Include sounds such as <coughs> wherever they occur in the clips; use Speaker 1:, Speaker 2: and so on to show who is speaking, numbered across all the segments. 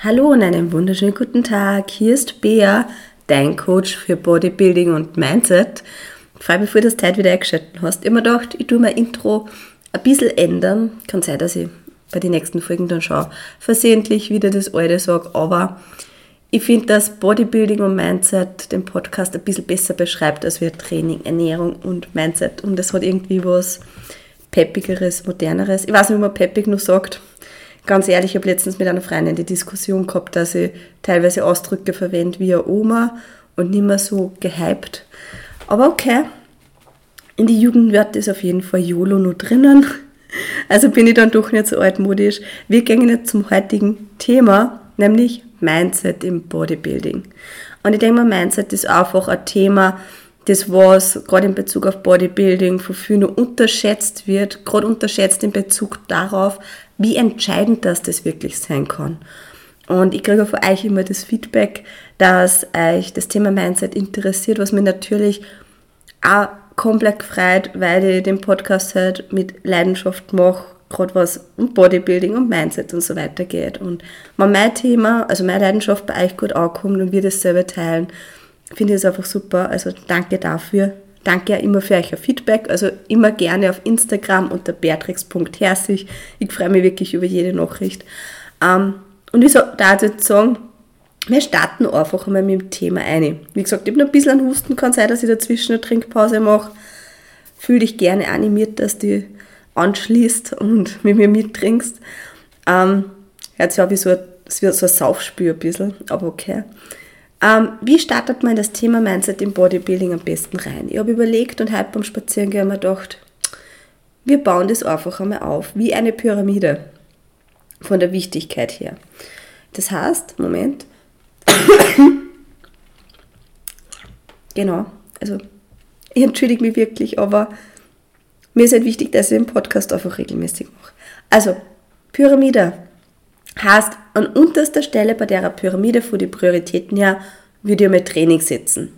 Speaker 1: Hallo und einen wunderschönen guten Tag. Hier ist Bea, dein Coach für Bodybuilding und Mindset. Ich freue mich, dass du heute wieder eingeschaltet hast. Mir gedacht, ich tue mein Intro ein bisschen ändern. Kann sein, dass ich bei den nächsten Folgen dann schaue, versehentlich wieder das alte sage, aber ich finde, dass Bodybuilding und Mindset den Podcast ein bisschen besser beschreibt, als wir Training, Ernährung und Mindset. Und das hat irgendwie was Peppigeres, Moderneres. Ich weiß nicht, wie man peppig nur sagt ganz ehrlich, ich habe letztens mit einer Freundin die Diskussion gehabt, dass ich teilweise Ausdrücke verwende wie eine Oma und nicht mehr so gehypt. Aber okay, in die Jugendwörter ist auf jeden Fall YOLO noch drinnen. <laughs> Also bin ich dann doch nicht so altmodisch. Wir gehen jetzt zum heutigen Thema, nämlich Mindset im Bodybuilding. Und ich denke mal, Mindset ist einfach ein Thema, das was gerade in Bezug auf Bodybuilding von vielen unterschätzt wird, gerade unterschätzt in Bezug darauf, wie entscheidend das das wirklich sein kann. Und ich kriege von euch immer das Feedback, dass euch das Thema Mindset interessiert, was mir natürlich auch komplett freut, weil ich den Podcast halt mit Leidenschaft mache, gerade was um Bodybuilding und Mindset und so weiter geht. Und wenn mein Thema, also meine Leidenschaft bei euch gut ankommt und wir das selber teilen, finde ich es einfach super. Also danke dafür. Danke ja immer für euer Feedback. Also immer gerne auf Instagram unter beatrix.herzig. Ich freue mich wirklich über jede Nachricht. Ähm, und ich darf jetzt sagen, wir starten einfach einmal mit dem Thema ein. Wie gesagt, ich habe noch ein bisschen einen Husten, kann sein, dass ich dazwischen eine Trinkpause mache. Fühl dich gerne animiert, dass du anschließt und <laughs> mit mir mittrinkst. Ähm, jetzt habe ich so, es wird so ein Saufspür ein bisschen, aber okay. Ähm, wie startet man das Thema Mindset im Bodybuilding am besten rein? Ich habe überlegt und heute beim Spazierengehen mir gedacht, wir bauen das einfach einmal auf, wie eine Pyramide von der Wichtigkeit her. Das heißt, Moment, <coughs> genau, also ich entschuldige mich wirklich, aber mir ist halt wichtig, dass ich den Podcast einfach regelmäßig mache. Also, Pyramide Heißt, an unterster Stelle bei der Pyramide von den Prioritäten her würde ich mal Training setzen.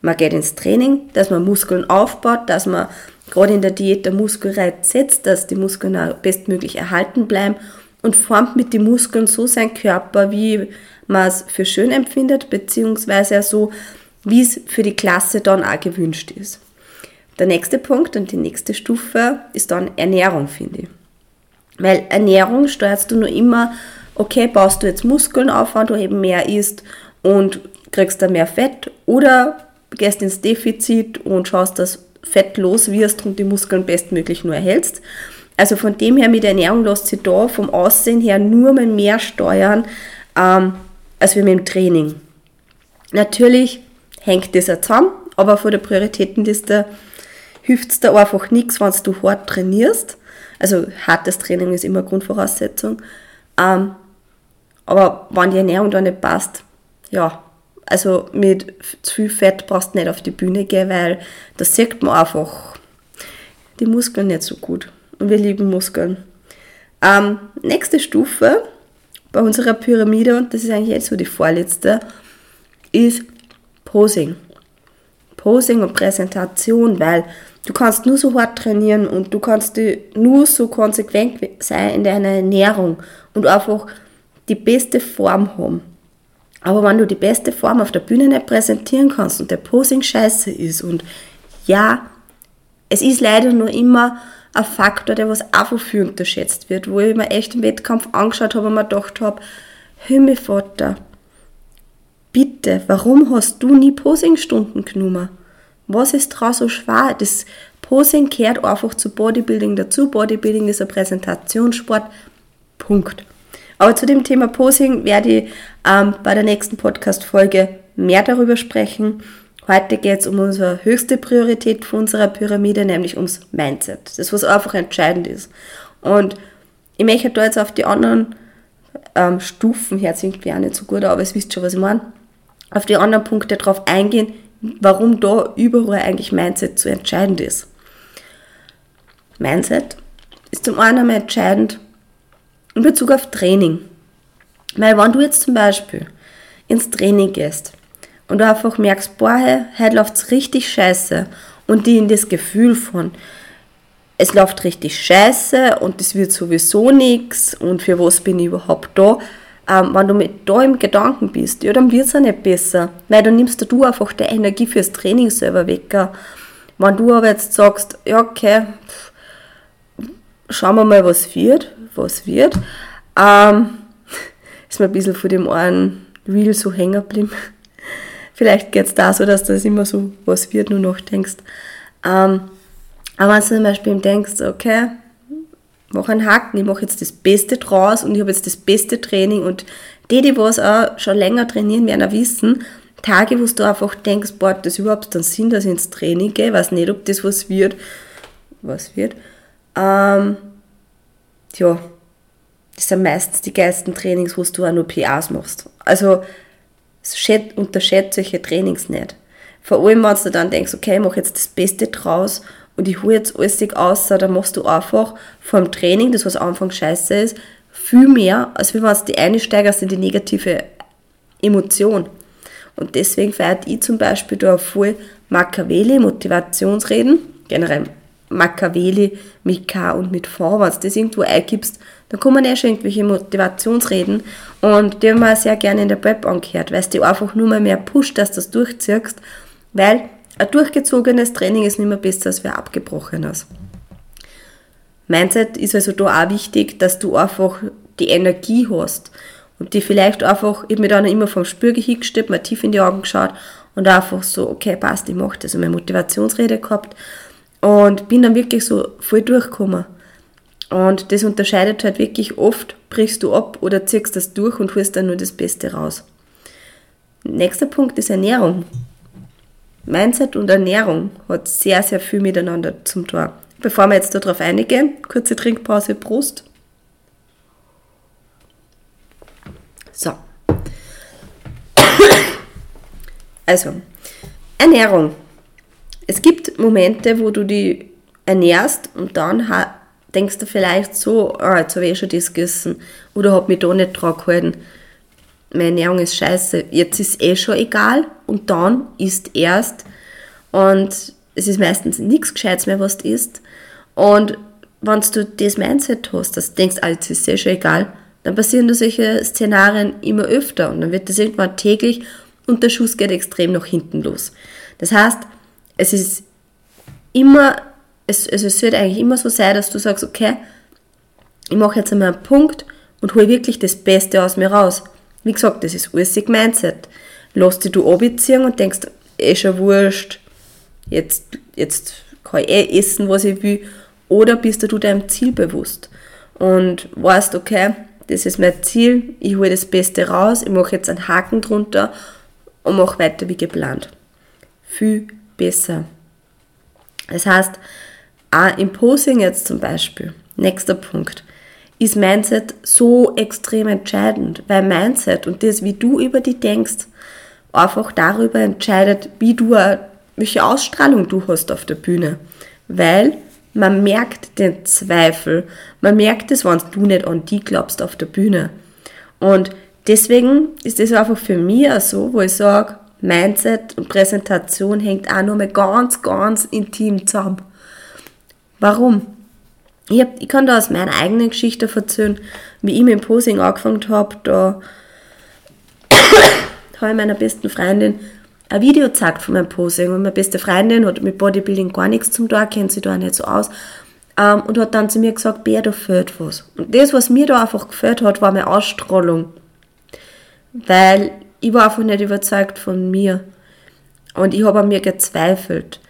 Speaker 1: Man geht ins Training, dass man Muskeln aufbaut, dass man gerade in der Diät der Muskelreiz setzt, dass die Muskeln auch bestmöglich erhalten bleiben und formt mit den Muskeln so seinen Körper, wie man es für schön empfindet, beziehungsweise so, wie es für die Klasse dann auch gewünscht ist. Der nächste Punkt und die nächste Stufe ist dann Ernährung, finde ich. Weil Ernährung steuerst du nur immer, okay, baust du jetzt Muskeln auf, wenn du eben mehr isst und kriegst da mehr Fett oder gehst ins Defizit und schaust, dass Fett los wirst und die Muskeln bestmöglich nur erhältst. Also von dem her mit Ernährung lässt sich da vom Aussehen her nur mal mehr steuern ähm, als wir mit dem Training. Natürlich hängt das auch zusammen, aber von der Prioritätenliste hilft es da einfach nichts, wenn du hart trainierst also hartes Training ist immer Grundvoraussetzung. Ähm, aber wenn die Ernährung da nicht passt, ja, also mit zu viel Fett brauchst du nicht auf die Bühne gehen, weil das sieht man einfach die Muskeln nicht so gut. Und wir lieben Muskeln. Ähm, nächste Stufe bei unserer Pyramide, und das ist eigentlich jetzt so die vorletzte, ist Posing. Posing und Präsentation, weil Du kannst nur so hart trainieren und du kannst nur so konsequent sein in deiner Ernährung und einfach die beste Form haben. Aber wenn du die beste Form auf der Bühne nicht präsentieren kannst und der Posing scheiße ist und ja, es ist leider nur immer ein Faktor, der was auch von viel unterschätzt wird, wo ich mir echt im Wettkampf angeschaut habe und mir gedacht habe, Himmelvater, bitte, warum hast du nie Posingstunden genommen? Was ist daran so schwer? Das Posing gehört einfach zu Bodybuilding dazu. Bodybuilding ist ein Präsentationssport. Punkt. Aber zu dem Thema Posing werde ich ähm, bei der nächsten Podcast-Folge mehr darüber sprechen. Heute geht es um unsere höchste Priorität von unserer Pyramide, nämlich ums Mindset. Das, was einfach entscheidend ist. Und ich möchte da jetzt auf die anderen ähm, Stufen, sich irgendwie auch nicht so gut, aber es wisst schon, was ich meine, auf die anderen Punkte drauf eingehen, warum da überall eigentlich Mindset so entscheidend ist. Mindset ist zum einen entscheidend in Bezug auf Training. Weil wenn du jetzt zum Beispiel ins Training gehst und du einfach merkst, boah, heute läuft es richtig scheiße und die in das Gefühl von, es läuft richtig scheiße und es wird sowieso nichts und für was bin ich überhaupt da, ähm, wenn du mit da im Gedanken bist, ja, dann wird es auch nicht besser. Weil dann nimmst du einfach die Energie fürs Training selber weg. Wenn du aber jetzt sagst, ja, okay, schauen wir mal, was wird, was wird, ähm, ist mir ein bisschen vor dem einen Reel so hängen geblieben. <laughs> Vielleicht geht es da so, dass das immer so, was wird, nur noch denkst. Ähm, aber wenn du zum Beispiel denkst, okay, mach einen Haken, ich mache jetzt das Beste draus und ich habe jetzt das beste Training und die, die was auch schon länger trainieren, werden auch wissen, Tage, wo du einfach denkst, boah, das überhaupt dann Sinn, dass ich ins Training gehe, weiß nicht, ob das was wird, was wird, ähm, ja, das sind meistens die geilsten Trainings, wo du auch nur PAs machst. Also, unterschätze solche Trainings nicht. Vor allem, wenn du dann denkst, okay, ich mache jetzt das Beste draus und ich hole jetzt alles aus, dann machst du einfach vom Training, das was am Anfang scheiße ist, viel mehr, als wenn du die einsteigerst in die negative Emotion. Und deswegen feiert ich zum Beispiel da voll Machiavelli, Motivationsreden, generell Machiavelli mit K und mit V, wenn du das irgendwo eingibst, dann kommen eh schon irgendwelche Motivationsreden und die haben wir sehr gerne in der Prep angehört, weil es dich einfach nur mal mehr pusht, dass du das durchziehst, weil ein durchgezogenes Training ist nicht mehr besser als ein abgebrochenes. Mindset ist also da auch wichtig, dass du einfach die Energie hast und die vielleicht einfach, ich habe mir dann immer vom Spürge hingestellt, mal tief in die Augen geschaut und einfach so, okay, passt, ich mache das. Und meine Motivationsrede gehabt und bin dann wirklich so voll durchgekommen. Und das unterscheidet halt wirklich oft, brichst du ab oder ziehst das durch und holst dann nur das Beste raus. Nächster Punkt ist Ernährung. Mindset und Ernährung hat sehr, sehr viel miteinander zum Tor. Bevor wir jetzt darauf einigen, kurze Trinkpause, Prost. So. <coughs> Also, Ernährung. Es gibt Momente, wo du die ernährst und dann denkst du vielleicht so, oh, jetzt habe ich eh schon das gegessen oder habe mich da nicht dran gehalten meine Ernährung ist scheiße, jetzt ist eh schon egal und dann isst erst und es ist meistens nichts Gescheites mehr, was du isst. Und wenn du das Mindset hast, dass du denkst, ah, jetzt ist eh schon egal, dann passieren da solche Szenarien immer öfter und dann wird das irgendwann täglich und der Schuss geht extrem nach hinten los. Das heißt, es ist immer, es, also es wird eigentlich immer so sein, dass du sagst, okay, ich mache jetzt einmal einen Punkt und hole wirklich das Beste aus mir raus. Wie gesagt, das ist alles Mindset. Lass dich du abziehen und denkst, eh schon wurscht, jetzt, jetzt kann ich eh essen, was ich will. Oder bist du deinem Ziel bewusst und weißt, okay, das ist mein Ziel, ich hole das Beste raus, ich mache jetzt einen Haken drunter und mache weiter wie geplant. Viel besser. Das heißt, auch im Posing jetzt zum Beispiel, nächster Punkt, ist Mindset so extrem entscheidend, weil Mindset und das, wie du über die denkst, einfach darüber entscheidet, wie du, welche Ausstrahlung du hast auf der Bühne. Weil man merkt den Zweifel, man merkt es, wenn du nicht an die glaubst auf der Bühne. Und deswegen ist das einfach für mich auch so, wo ich sage, Mindset und Präsentation hängt auch nur mal ganz, ganz intim zusammen. Warum? ich, hab, ich kann da aus meiner eigenen Geschichte erzählen, wie ich mit dem Posing angefangen habe. Da <coughs> habe ich meiner besten Freundin ein Video gezeigt von meinem Posing. Und meine beste Freundin hat mit Bodybuilding gar nichts zum tun, kennt sich da nicht so aus. Ähm, und hat dann zu mir gesagt, Bär, da fehlt was. Und das, was mir da einfach gefällt hat, war meine Ausstrahlung. Weil ich war einfach nicht überzeugt von mir. Und ich habe an mir gezweifelt.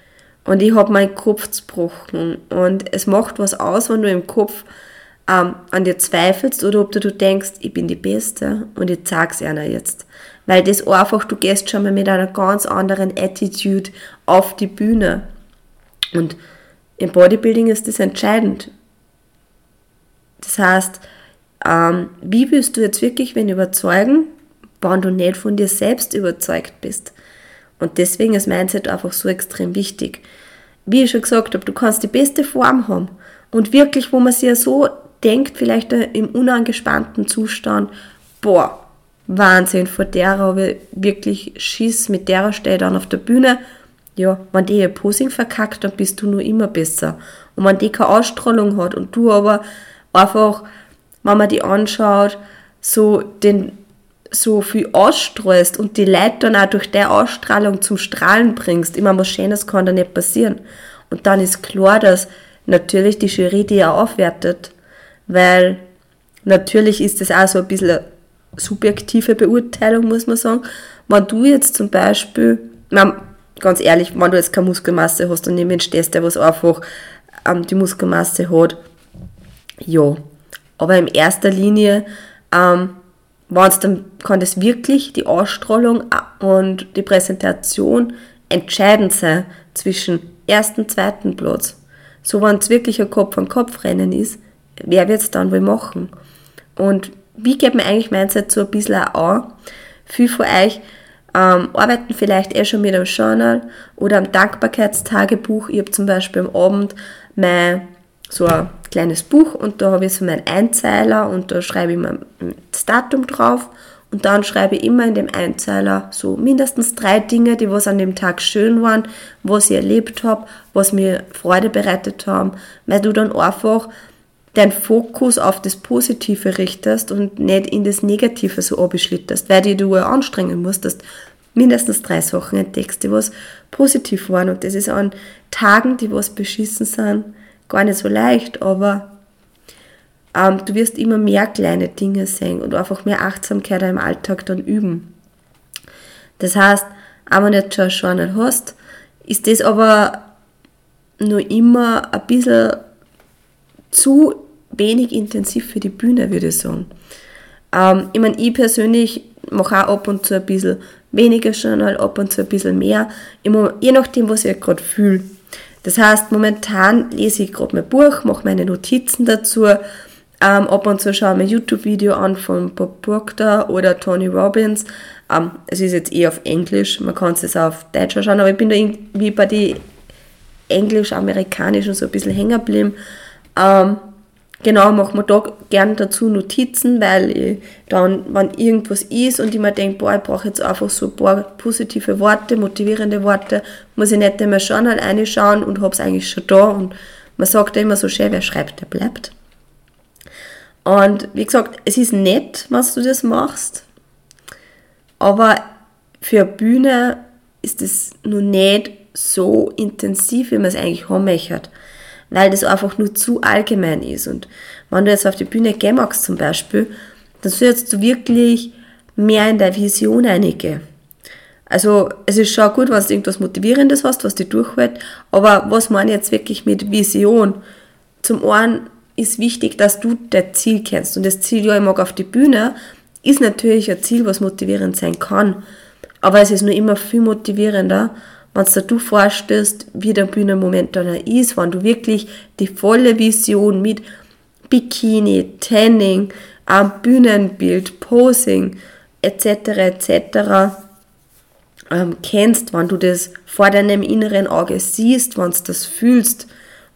Speaker 1: Und ich habe meinen Kopf zerbrochen. Und es macht was aus, wenn du im Kopf ähm, an dir zweifelst oder ob du, du denkst, ich bin die Beste und ich zeig's einer jetzt. Weil das einfach, du gehst schon mal mit einer ganz anderen Attitude auf die Bühne. Und im Bodybuilding ist das entscheidend. Das heißt, ähm, wie willst du jetzt wirklich wen überzeugen, wenn du nicht von dir selbst überzeugt bist? Und deswegen ist Mindset einfach so extrem wichtig. Wie ich schon gesagt habe, du kannst die beste Form haben. Und wirklich, wo man sich ja so denkt, vielleicht im unangespannten Zustand, boah, Wahnsinn, vor der habe ich wirklich Schiss, mit der stehe dann auf der Bühne. Ja, wenn die ihr Posing verkackt, dann bist du nur immer besser. Und wenn die keine Ausstrahlung hat und du aber einfach, wenn man die anschaut, so den so viel ausstrahlst und die Leute dann auch durch der Ausstrahlung zum Strahlen bringst, immer was Schönes kann da nicht passieren. Und dann ist klar, dass natürlich die Jury die auch aufwertet, weil natürlich ist das auch so ein bisschen eine subjektive Beurteilung, muss man sagen. Wenn du jetzt zum Beispiel, na, ganz ehrlich, wenn du jetzt keine Muskelmasse hast und jemand stehst, der was einfach ähm, die Muskelmasse hat, ja. Aber in erster Linie ähm, wenn's dann kann das wirklich die Ausstrahlung und die Präsentation entscheidend sein zwischen ersten zweiten Platz. So, wenn es wirklich ein Kopf-an-Kopf-Rennen ist, wer wird es dann wohl machen? Und wie geht man eigentlich Mindset so ein bisschen auch an? Viele von euch ähm, arbeiten vielleicht eh schon mit einem Journal oder einem Dankbarkeitstagebuch. Ich habe zum Beispiel am Abend mein so ein kleines Buch und da habe ich so meinen Einzeiler und da schreibe ich mir das Datum drauf und dann schreibe ich immer in dem Einzeiler so mindestens drei Dinge, die was an dem Tag schön waren, was ich erlebt habe, was mir Freude bereitet haben, weil du dann einfach deinen Fokus auf das Positive richtest und nicht in das Negative so abschlitterst, weil du anstrengen musst, dass mindestens drei Sachen entdeckst, die was positiv waren. Und das ist an Tagen, die was beschissen sind, gar nicht so leicht, aber ähm, du wirst immer mehr kleine Dinge sehen und einfach mehr Achtsamkeit im Alltag dann üben. Das heißt, wenn du nicht schon Journal hast, ist das aber nur immer ein bisschen zu wenig intensiv für die Bühne, würde ich sagen. Ähm, ich meine, ich persönlich mache auch ab und zu ein bisschen weniger Journal, ab und zu ein bisschen mehr, immer, je nachdem, was ich gerade fühle. Das heißt, momentan lese ich gerade mein Buch, mache meine Notizen dazu. Ähm, ab und zu schaue ich mir ein YouTube-Video an von Bob Proctor oder Tony Robbins. Ähm, es ist jetzt eh auf Englisch, man kann es auch auf Deutsch schauen, aber ich bin da irgendwie bei den englisch-amerikanischen so ein bisschen hängen geblieben. Ähm, Genau, mache mir da gerne dazu Notizen, weil ich dann, wenn irgendwas ist und ich mir denke, boah, ich brauche jetzt einfach so ein paar positive Worte, motivierende Worte, muss ich nicht immer Journal reinschauen und habe es eigentlich schon da. Und man sagt ja immer so schön, wer schreibt, der bleibt. Und wie gesagt, es ist nett, was du das machst, aber für eine Bühne ist es noch nicht so intensiv, wie man es eigentlich haben möchte weil das einfach nur zu allgemein ist. Und wenn du jetzt auf die Bühne gehen magst zum Beispiel, dann sollst du wirklich mehr in der Vision einigen. Also es ist schon gut, wenn du irgendwas Motivierendes hast, was dich durchhält, aber was ich jetzt wirklich mit Vision? Zum einen ist wichtig, dass du dein Ziel kennst und das Ziel, ja, ich mag auf die Bühne, ist natürlich ein Ziel, was motivierend sein kann, aber es ist nur immer viel motivierender, wenn du dir vorstellst, wie der Bühnenmoment dann ist, wenn du wirklich die volle Vision mit Bikini, Tanning, ähm, Bühnenbild, Posing etc. etc. Ähm, kennst, wenn du das vor deinem inneren Auge siehst, wenn du das fühlst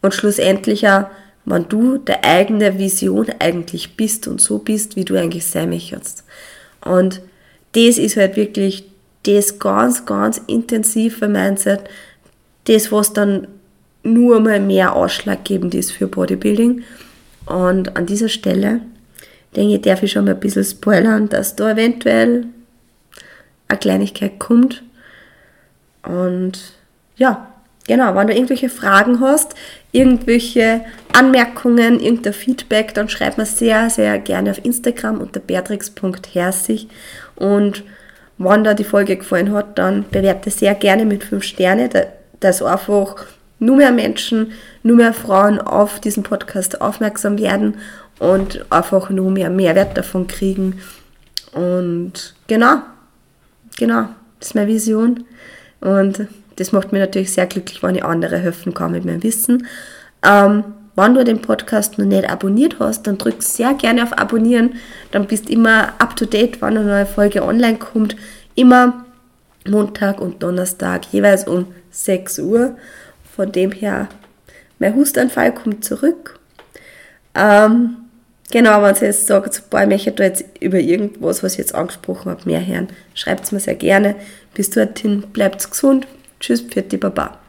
Speaker 1: und schlussendlich auch, wenn du der eigene Vision eigentlich bist und so bist, wie du eigentlich sein möchtest. Und das ist halt wirklich das ganz, ganz intensive Mindset, das, was dann nur mal mehr ausschlaggebend ist für Bodybuilding. Und an dieser Stelle, denke ich, darf ich schon mal ein bisschen spoilern, dass da eventuell eine Kleinigkeit kommt. Und ja, genau, wenn du irgendwelche Fragen hast, irgendwelche Anmerkungen, irgendein Feedback, dann schreib mir sehr, sehr gerne auf Instagram unter beatrix.herzig und wenn dir die Folge gefallen hat, dann bewerte sehr gerne mit 5 Sterne, dass einfach nur mehr Menschen, nur mehr Frauen auf diesen Podcast aufmerksam werden und einfach nur mehr Mehrwert davon kriegen. Und genau, genau, das ist meine Vision. Und das macht mich natürlich sehr glücklich, wenn ich andere helfen kann mit meinem Wissen. Ähm, wenn du den Podcast noch nicht abonniert hast, dann drück sehr gerne auf Abonnieren. Dann bist immer up to date, wann eine neue Folge online kommt. Immer Montag und Donnerstag, jeweils um 6 Uhr. Von dem her, mein Hustanfall kommt zurück. Ähm, genau, wenn Sie jetzt sagt, boah, ich möchte da jetzt über irgendwas, was ich jetzt angesprochen habe, mehr hören, schreibt es mir sehr gerne. Bis dorthin, bleibt gesund. Tschüss, Pfiat Baba.